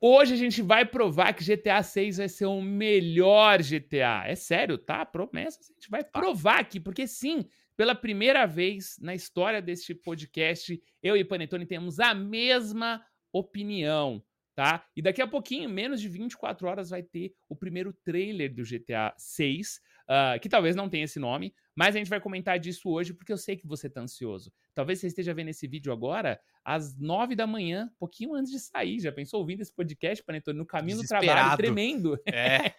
Hoje a gente vai provar que GTA 6 vai ser o melhor GTA. É sério, tá? Promessa. A gente vai tá. provar aqui, porque sim, pela primeira vez na história deste podcast, eu e Panetone temos a mesma opinião, tá? E daqui a pouquinho, menos de 24 horas, vai ter o primeiro trailer do GTA 6, uh, que talvez não tenha esse nome, mas a gente vai comentar disso hoje porque eu sei que você tá ansioso. Talvez você esteja vendo esse vídeo agora às nove da manhã, pouquinho antes de sair. Já pensou ouvindo esse podcast, Panetone, no caminho do trabalho, tremendo? É.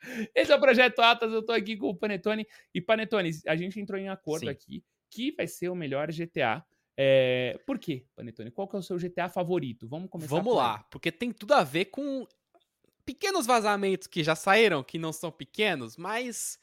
esse é o Projeto Atas, eu tô aqui com o Panetone. E Panetone, a gente entrou em acordo Sim. aqui que vai ser o melhor GTA. É... Por quê, Panetone? Qual que é o seu GTA favorito? Vamos começar Vamos lá, aí. porque tem tudo a ver com pequenos vazamentos que já saíram, que não são pequenos, mas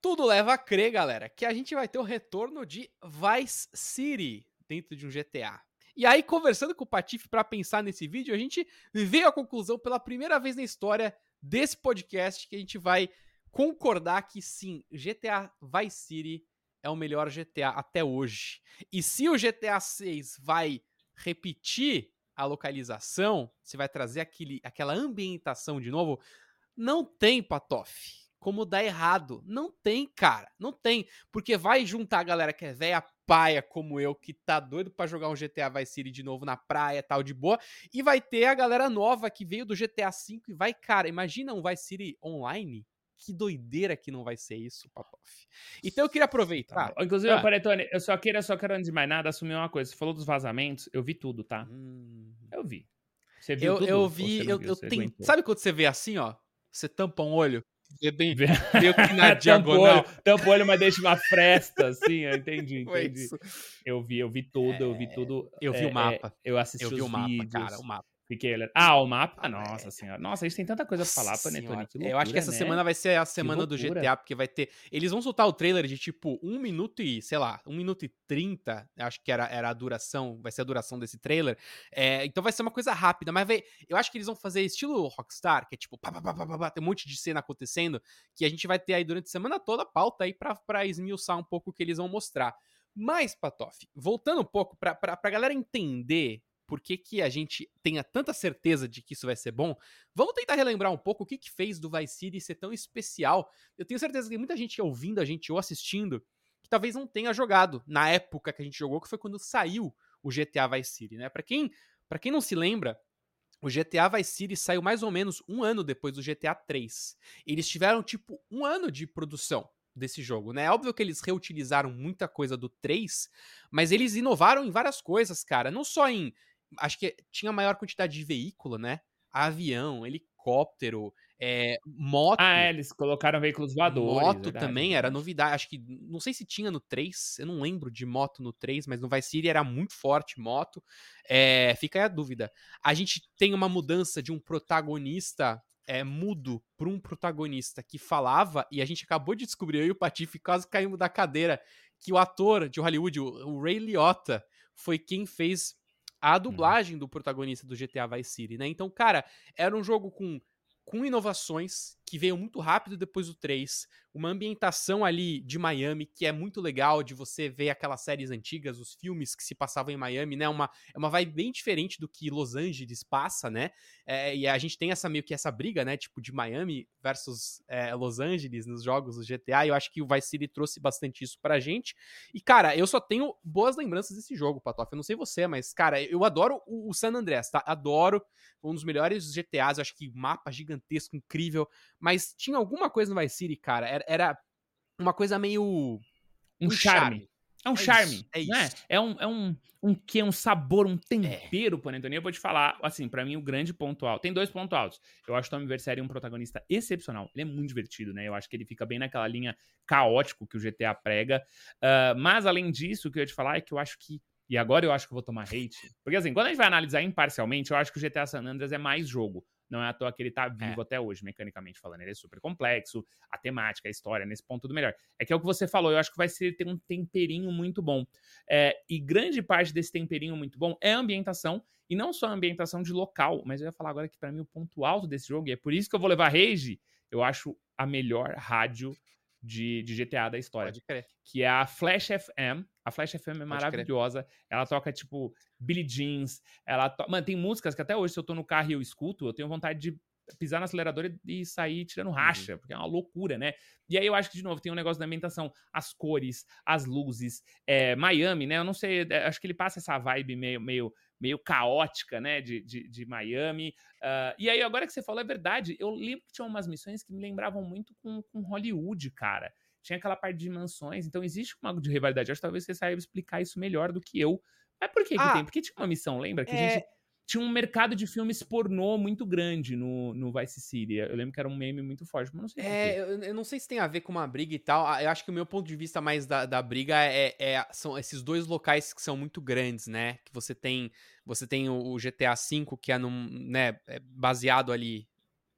tudo leva a crer, galera, que a gente vai ter o retorno de Vice City dentro de um GTA. E aí, conversando com o Patife para pensar nesse vídeo, a gente veio à conclusão pela primeira vez na história desse podcast que a gente vai concordar que sim, GTA Vice City é o melhor GTA até hoje. E se o GTA 6 vai repetir a localização, se vai trazer aquele, aquela ambientação de novo, não tem, Patoff como dar errado. Não tem, cara. Não tem. Porque vai juntar a galera que é velha paia como eu, que tá doido para jogar um GTA Vice City de novo na praia, tal, de boa. E vai ter a galera nova que veio do GTA V e vai, cara, imagina um Vice City online? Que doideira que não vai ser isso, Patoff. Então eu queria aproveitar. Tá Inclusive, ah. Eu só queria, só quero antes de mais nada, assumir uma coisa. Você falou dos vazamentos, eu vi tudo, tá? Hum. Eu vi. Você viu eu, tudo? Eu vi, eu, eu tenho. Sabe quando você vê assim, ó? Você tampa um olho, Bem, meio que na diagonal. Tampa o olho, mas deixa uma fresta, assim, eu entendi, entendi. Eu vi, eu vi tudo, eu vi é, tudo. Eu vi é, o mapa. É, eu assisti eu vi os o vídeos. mapa, cara, o mapa. Fiquei Ah, o mapa. Nossa é. senhora. Nossa, a gente tem tanta coisa pra falar, Panetone. eu acho que essa né? semana vai ser a semana do GTA, porque vai ter. Eles vão soltar o trailer de tipo um minuto e, sei lá, um minuto e trinta. Acho que era, era a duração. Vai ser a duração desse trailer. É, então vai ser uma coisa rápida, mas vai, eu acho que eles vão fazer estilo Rockstar, que é tipo, pá, pá, pá, pá, pá, tem um monte de cena acontecendo, que a gente vai ter aí durante a semana toda a pauta aí pra, pra esmiuçar um pouco o que eles vão mostrar. Mas, Patoff, voltando um pouco pra, pra, pra galera entender por que, que a gente tenha tanta certeza de que isso vai ser bom, vamos tentar relembrar um pouco o que, que fez do Vice City ser tão especial. Eu tenho certeza que muita gente ouvindo a gente ou assistindo que talvez não tenha jogado na época que a gente jogou, que foi quando saiu o GTA Vice City, né? Para quem, pra quem não se lembra, o GTA Vice City saiu mais ou menos um ano depois do GTA 3. Eles tiveram, tipo, um ano de produção desse jogo, né? É óbvio que eles reutilizaram muita coisa do 3, mas eles inovaram em várias coisas, cara. Não só em acho que tinha maior quantidade de veículo, né? Avião, helicóptero, é, moto. Ah, é, eles colocaram veículos voadores. Moto verdade, também era novidade. Acho que. Não sei se tinha no 3. Eu não lembro de moto no 3, mas no Vice City era muito forte moto. É, fica aí a dúvida. A gente tem uma mudança de um protagonista é, mudo para um protagonista que falava, e a gente acabou de descobrir, eu e o Patife quase caímos da cadeira, que o ator de Hollywood, o Ray Liotta, foi quem fez a uhum. dublagem do protagonista do GTA Vice City, né? Então, cara, era um jogo com com inovações que veio muito rápido depois do 3, uma ambientação ali de Miami que é muito legal de você ver aquelas séries antigas, os filmes que se passavam em Miami, né? Uma, é uma vibe bem diferente do que Los Angeles passa, né? É, e a gente tem essa meio que essa briga, né? Tipo, de Miami versus é, Los Angeles nos jogos do GTA, e eu acho que o Vice City trouxe bastante isso pra gente. E, cara, eu só tenho boas lembranças desse jogo, Patoff. Eu não sei você, mas, cara, eu adoro o, o San Andreas, tá? Adoro. Um dos melhores GTAs, eu acho que mapa gigantesco, incrível. Mas tinha alguma coisa no Vice City, cara. Era, era uma coisa meio. Um, um charme. charme. É um é charme. Isso, é isso. Né? É um, é um, um que Um sabor, um tempero, é. Panetone. Eu vou te falar, assim, para mim o grande ponto alto. Tem dois pontos altos. Eu acho o Tommy Vercetti um protagonista excepcional. Ele é muito divertido, né? Eu acho que ele fica bem naquela linha caótico que o GTA prega. Uh, mas, além disso, o que eu ia te falar é que eu acho que e agora eu acho que eu vou tomar hate. Porque assim, quando a gente vai analisar imparcialmente, eu acho que o GTA San Andreas é mais jogo. Não é à toa que ele tá vivo é. até hoje, mecanicamente falando. Ele é super complexo, a temática, a história, nesse ponto do melhor. É que é o que você falou, eu acho que vai ser ter um temperinho muito bom. É, e grande parte desse temperinho muito bom é a ambientação, e não só a ambientação de local, mas eu ia falar agora que para mim o ponto alto desse jogo, e é por isso que eu vou levar Rage, eu acho a melhor rádio de, de GTA da história. Pode crer. Que é a Flash FM. A Flash FM é Pode maravilhosa. Crer. Ela toca, tipo, Billie Jeans. Ela to... Mano, tem músicas que até hoje, se eu tô no carro e eu escuto, eu tenho vontade de pisar no acelerador e sair tirando racha, uhum. porque é uma loucura, né? E aí eu acho que, de novo, tem um negócio da ambientação, as cores, as luzes, é, Miami, né? Eu não sei, é, acho que ele passa essa vibe meio, meio, meio caótica, né, de, de, de Miami. Uh, e aí, agora que você falou, é verdade, eu lembro que tinha umas missões que me lembravam muito com, com Hollywood, cara. Tinha aquela parte de mansões, então existe um algo de rivalidade. Acho que talvez você saiba explicar isso melhor do que eu. Mas por que, ah, que tem? Porque tinha uma missão, lembra? Que é... a gente tinha um mercado de filmes pornô muito grande no, no Vice City. Eu lembro que era um meme muito forte, mas não sei É, eu, eu, não sei se tem a ver com uma briga e tal. Ah, eu acho que o meu ponto de vista mais da, da briga é, é, são esses dois locais que são muito grandes, né? Que você tem você tem o, GTA V, que é, num, né, é baseado ali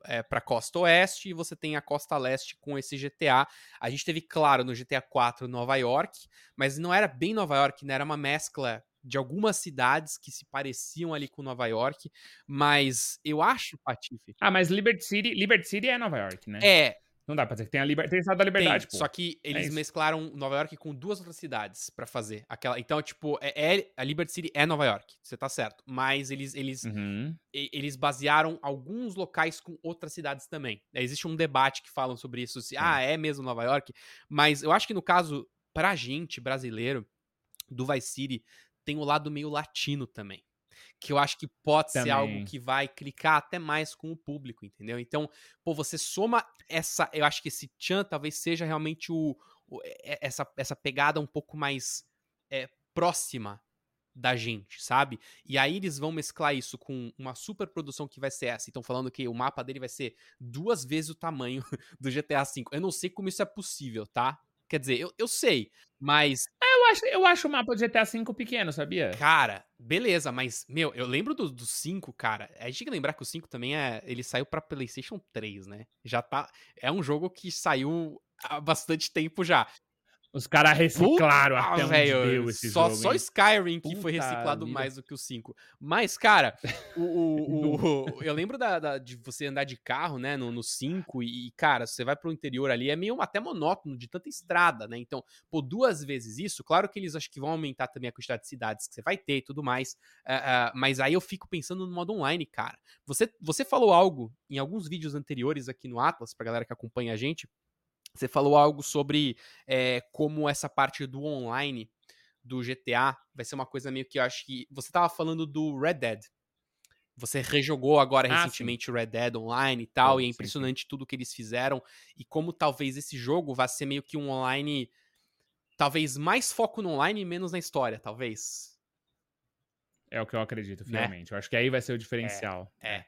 é, para costa oeste e você tem a costa leste com esse GTA. A gente teve, claro, no GTA 4 Nova York, mas não era bem Nova York, né? Era uma mescla de algumas cidades que se pareciam ali com Nova York, mas eu acho, Patife. Ah, mas Liberty City, Liberty City é Nova York, né? É. Não dá pra dizer que tem a liber... tem estado da liberdade, tem, Só que é eles é mesclaram Nova York com duas outras cidades para fazer aquela. Então, tipo, é, é, a Liberty City é Nova York, você tá certo. Mas eles eles uhum. eles basearam alguns locais com outras cidades também. Existe um debate que falam sobre isso, se ah, é mesmo Nova York, mas eu acho que no caso pra gente brasileiro do Vice City tem o lado meio latino também. Que eu acho que pode também. ser algo que vai clicar até mais com o público, entendeu? Então, pô, você soma essa. Eu acho que esse Chan talvez seja realmente o, o essa, essa pegada um pouco mais é, próxima da gente, sabe? E aí eles vão mesclar isso com uma super produção que vai ser essa. Estão falando que o mapa dele vai ser duas vezes o tamanho do GTA V. Eu não sei como isso é possível, tá? Quer dizer, eu, eu sei, mas. É, eu acho, eu acho o mapa do GTA V pequeno, sabia? Cara, beleza, mas, meu, eu lembro do, do 5, cara. A gente tem que lembrar que o 5 também é. Ele saiu pra PlayStation 3, né? Já tá. É um jogo que saiu há bastante tempo já. Os caras reciclaram Puta, até véio, esse só, jogo. Só Skyrim que Puta foi reciclado vida. mais do que o 5. Mas, cara, o, o, o eu lembro da, da, de você andar de carro, né, no 5 e, cara, você vai pro interior ali, é meio até monótono de tanta estrada, né? Então, por duas vezes isso, claro que eles acho que vão aumentar também a quantidade de cidades que você vai ter e tudo mais, uh, uh, mas aí eu fico pensando no modo online, cara. Você, você falou algo em alguns vídeos anteriores aqui no Atlas, pra galera que acompanha a gente, você falou algo sobre é, como essa parte do online do GTA vai ser uma coisa meio que eu acho que. Você estava falando do Red Dead. Você rejogou agora ah, recentemente o Red Dead Online e tal, e é impressionante sim, sim. tudo que eles fizeram. E como talvez esse jogo vá ser meio que um online. Talvez mais foco no online e menos na história, talvez. É o que eu acredito, finalmente. Né? Eu acho que aí vai ser o diferencial. É. É,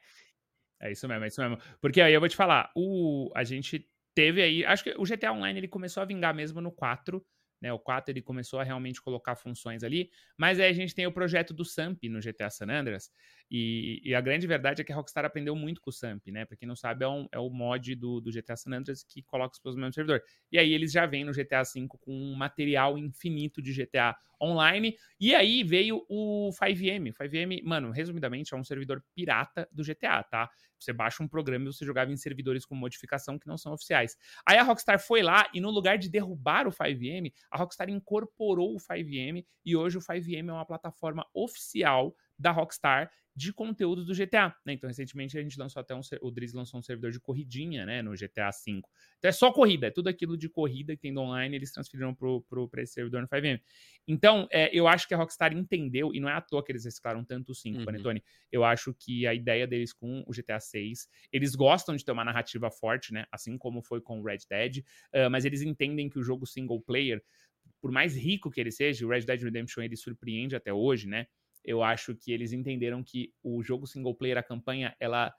é isso mesmo, é isso mesmo. Porque aí eu vou te falar, o, a gente teve aí. Acho que o GTA Online ele começou a vingar mesmo no 4. Né, o 4 ele começou a realmente colocar funções ali, mas aí a gente tem o projeto do SAMP no GTA San Andreas, e, e, a grande verdade é que a Rockstar aprendeu muito com o SAMP, né? Pra quem não sabe, é, um, é o mod do, do, GTA San Andreas que coloca os explosões no servidor. E aí eles já vêm no GTA V com um material infinito de GTA online. E aí veio o 5M. 5M, mano, resumidamente, é um servidor pirata do GTA, tá? Você baixa um programa e você jogava em servidores com modificação que não são oficiais. Aí a Rockstar foi lá e no lugar de derrubar o 5M, a Rockstar incorporou o 5M e hoje o 5M é uma plataforma oficial da Rockstar de conteúdo do GTA, né? Então, recentemente a gente lançou até um, o Driz lançou um servidor de corridinha, né, no GTA V. Então é só corrida, é tudo aquilo de corrida que tem online, eles transferiram pro, pro, pra esse servidor no 5M. Então, é, eu acho que a Rockstar entendeu, e não é à toa que eles reciclaram tanto o 5, uhum. Panetone. Eu acho que a ideia deles com o GTA 6, eles gostam de ter uma narrativa forte, né, assim como foi com o Red Dead, uh, mas eles entendem que o jogo single player, por mais rico que ele seja, o Red Dead Redemption ele surpreende até hoje, né, eu acho que eles entenderam que o jogo single player, a campanha, ela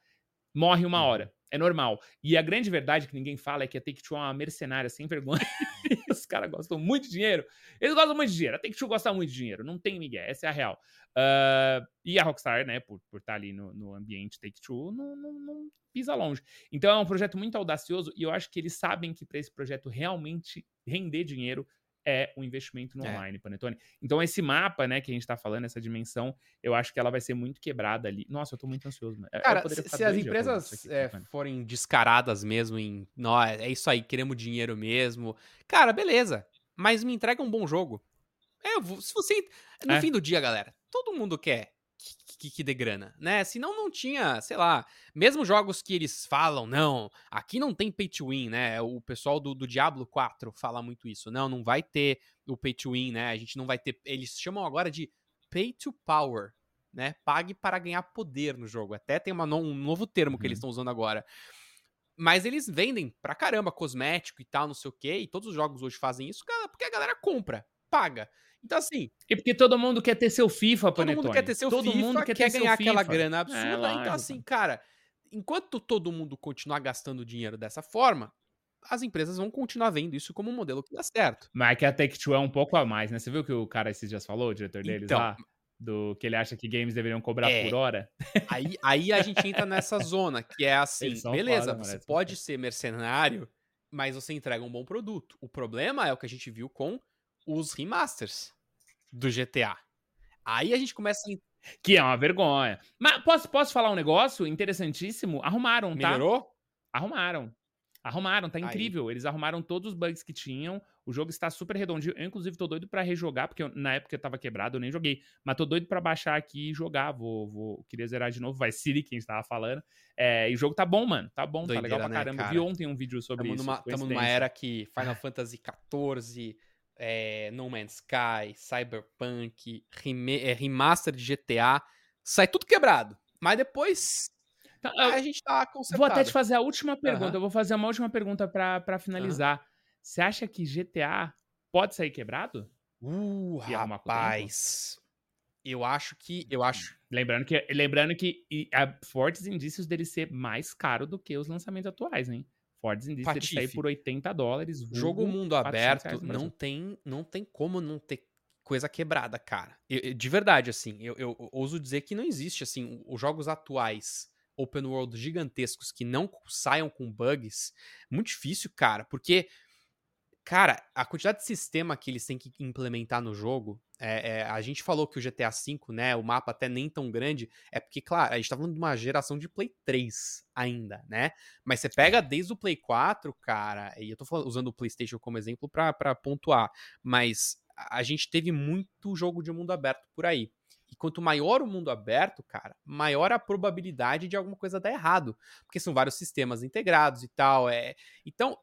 morre uma uhum. hora. É normal. E a grande verdade que ninguém fala é que a Take-Two é uma mercenária sem vergonha. Os caras gostam muito de dinheiro. Eles gostam muito de dinheiro. A Take-Two gosta muito de dinheiro. Não tem Miguel. Essa é a real. Uh, e a Rockstar, né, por, por estar tá ali no, no ambiente Take-Two, não, não, não, pisa longe. Então é um projeto muito audacioso e eu acho que eles sabem que para esse projeto realmente render dinheiro, é o investimento no é. online, Panetone. Então, esse mapa, né, que a gente tá falando, essa dimensão, eu acho que ela vai ser muito quebrada ali. Nossa, eu tô muito ansioso. Mano. Cara, se, se as empresas aqui, é, forem descaradas mesmo em, não, é isso aí, queremos dinheiro mesmo, cara, beleza, mas me entrega um bom jogo. É, se você. No é. fim do dia, galera, todo mundo quer que, que dê grana, né? Senão não tinha, sei lá, mesmo jogos que eles falam, não, aqui não tem pay to win, né? O pessoal do, do Diablo 4 fala muito isso. Não, não vai ter o pay to win, né? A gente não vai ter. Eles chamam agora de pay to power, né? Pague para ganhar poder no jogo. Até tem uma, um novo termo que uhum. eles estão usando agora. Mas eles vendem pra caramba cosmético e tal, não sei o quê. E todos os jogos hoje fazem isso porque a galera compra, paga. Então, assim. E porque todo mundo quer ter seu FIFA, Todo mundo quer ter seu todo FIFA, mundo quer, quer ganhar aquela grana é, absurda. É, então, assim, cara, enquanto todo mundo continuar gastando dinheiro dessa forma, as empresas vão continuar vendo isso como um modelo que dá certo. Mas é que a Take-Two é um pouco a mais, né? Você viu que o cara esses dias falou, o diretor deles então, lá? Do que ele acha que games deveriam cobrar é, por hora. Aí, aí a gente entra nessa zona, que é assim, beleza, foda, você pode ser mercenário, mas você entrega um bom produto. O problema é o que a gente viu com os remasters do GTA. Aí a gente começa a... Que é uma vergonha. Mas posso, posso falar um negócio interessantíssimo? Arrumaram, tá? Melhorou? Arrumaram. Arrumaram, tá incrível. Aí. Eles arrumaram todos os bugs que tinham. O jogo está super redondinho. Eu, inclusive, tô doido para rejogar, porque eu, na época eu tava quebrado, eu nem joguei. Mas tô doido para baixar aqui e jogar. Vou, vou, queria zerar de novo. Vai Siri, quem estava falando. É, e o jogo tá bom, mano. Tá bom, Doideira, tá legal pra né, caramba. Cara? Vi ontem um vídeo sobre tamo isso. Numa, tamo numa era que Final Fantasy XIV é, No Man's Sky, Cyberpunk, é, remaster de GTA, sai tudo quebrado. Mas depois tá, a gente tá consertado. Vou até te fazer a última pergunta. Uhum. Eu vou fazer uma última pergunta para finalizar. Uhum. Você acha que GTA pode sair quebrado? Uh, rapaz. Eu acho que. Eu acho. Lembrando que, lembrando que há fortes indícios dele ser mais caro do que os lançamentos atuais, hein? Ford disse ele sair por 80 dólares. Jogo mundo aberto não tem, não tem como não ter coisa quebrada, cara. Eu, de verdade, assim, eu, eu, eu, ouso dizer que não existe, assim, os jogos atuais open world gigantescos que não saiam com bugs, muito difícil, cara, porque Cara, a quantidade de sistema que eles têm que implementar no jogo, é, é, a gente falou que o GTA V, né, o mapa até nem tão grande, é porque, claro, a gente tá falando de uma geração de Play 3 ainda, né? Mas você pega desde o Play 4, cara, e eu tô falando, usando o PlayStation como exemplo para pontuar, mas a gente teve muito jogo de mundo aberto por aí. E quanto maior o mundo aberto, cara, maior a probabilidade de alguma coisa dar errado. Porque são vários sistemas integrados e tal. É... Então,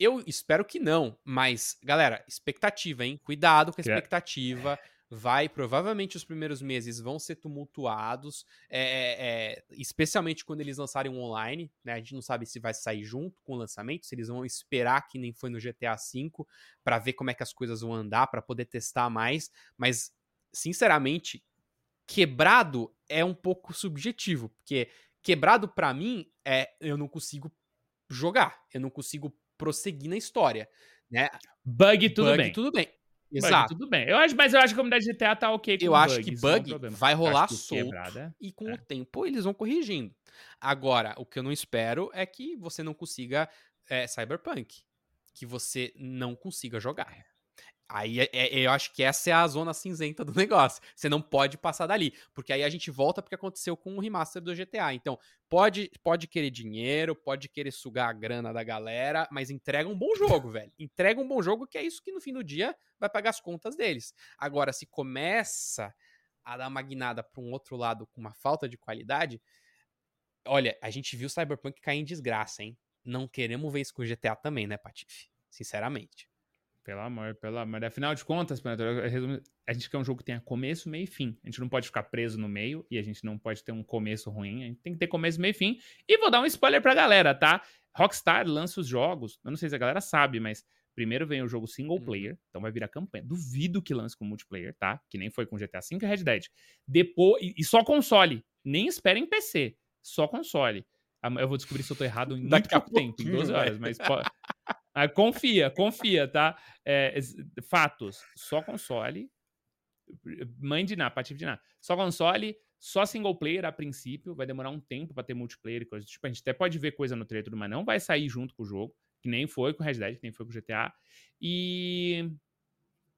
eu espero que não, mas, galera, expectativa, hein? Cuidado com a expectativa. Vai, provavelmente os primeiros meses vão ser tumultuados, é, é, é, especialmente quando eles lançarem online, né? A gente não sabe se vai sair junto com o lançamento, se eles vão esperar que nem foi no GTA V para ver como é que as coisas vão andar, para poder testar mais, mas sinceramente, quebrado é um pouco subjetivo, porque quebrado para mim é eu não consigo jogar, eu não consigo prosseguir na história, né? Bug tudo bug, bem. tudo bem. Exato. Bug, tudo bem. Eu acho, mas eu acho que a comunidade de GTA tá ok com Eu acho que bug é vai rolar solto e com é. o tempo eles vão corrigindo. Agora, o que eu não espero é que você não consiga é, Cyberpunk. Que você não consiga jogar. Aí é, é, eu acho que essa é a zona cinzenta do negócio. Você não pode passar dali. Porque aí a gente volta porque aconteceu com o remaster do GTA. Então, pode, pode querer dinheiro, pode querer sugar a grana da galera, mas entrega um bom jogo, velho. Entrega um bom jogo, que é isso que no fim do dia vai pagar as contas deles. Agora, se começa a dar uma guinada para um outro lado com uma falta de qualidade, olha, a gente viu o Cyberpunk cair em desgraça, hein? Não queremos ver isso com o GTA também, né, Patife? Sinceramente. Pelo amor, pelo amor. Afinal de contas, a gente quer um jogo que tenha começo, meio e fim. A gente não pode ficar preso no meio e a gente não pode ter um começo ruim. A gente tem que ter começo, meio e fim. E vou dar um spoiler pra galera, tá? Rockstar lança os jogos. Eu não sei se a galera sabe, mas primeiro vem o jogo single uhum. player, então vai virar campanha. Duvido que lance com multiplayer, tá? Que nem foi com GTA V e Red Dead. Depois, e só console. Nem esperem PC, só console. Eu vou descobrir se eu tô errado em muito pouco tempo, em 12 horas, mas ah, confia, confia, tá? É, fatos, só console. Mãe de nada, patife de nada. Só console, só single player a princípio. Vai demorar um tempo para ter multiplayer e coisa. Tipo, a gente até pode ver coisa no trailer, mas não vai sair junto com o jogo. Que nem foi com o Red Dead, que nem foi com o GTA. E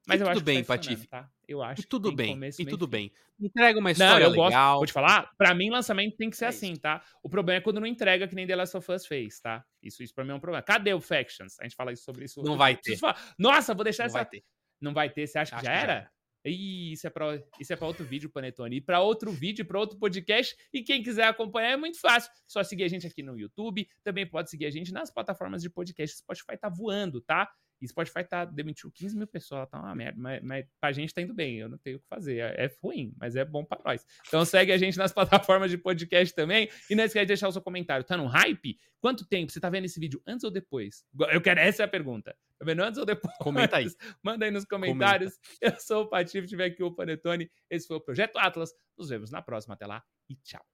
Mas e eu tudo acho bem, tá Patife. Tá? Eu acho e tudo que bem, começo, e tudo fim. bem. Entrega uma Não, história eu legal. gosto. Vou te falar, pra mim, lançamento tem que ser É assim, tá? O problema é quando não entrega, que nem The Last of Us fez, tá? Isso, isso pra mim é um problema. Cadê o Factions? A gente fala isso sobre isso. Não vai ter. Nossa, vou deixar Não essa. vai ter. Não vai ter, você acha que já que já era? era. Ih, isso é pra, isso é pra outro vídeo, Panetone. E pra outro vídeo, pra outro podcast. E quem quiser acompanhar é muito fácil. Só seguir a gente aqui no YouTube. Também pode seguir a gente nas plataformas de podcast. Spotify tá voando, tá? E Spotify tá, demitiu 15 mil pessoas, tá uma merda. Mas, mas pra gente tá indo bem, eu não tenho o que fazer. É, é ruim, mas é bom pra nós. Então segue a gente nas plataformas de podcast também. E não esquece de deixar o seu comentário. Tá no hype? Quanto tempo? Você tá vendo esse vídeo antes ou depois? Eu quero, essa é a pergunta. Tá vendo antes ou depois? Comenta aí. Manda aí nos comentários. Eu sou o Patife, tiver aqui o Panetone. Esse foi o Projeto Atlas. Nos vemos na próxima. Até lá e tchau.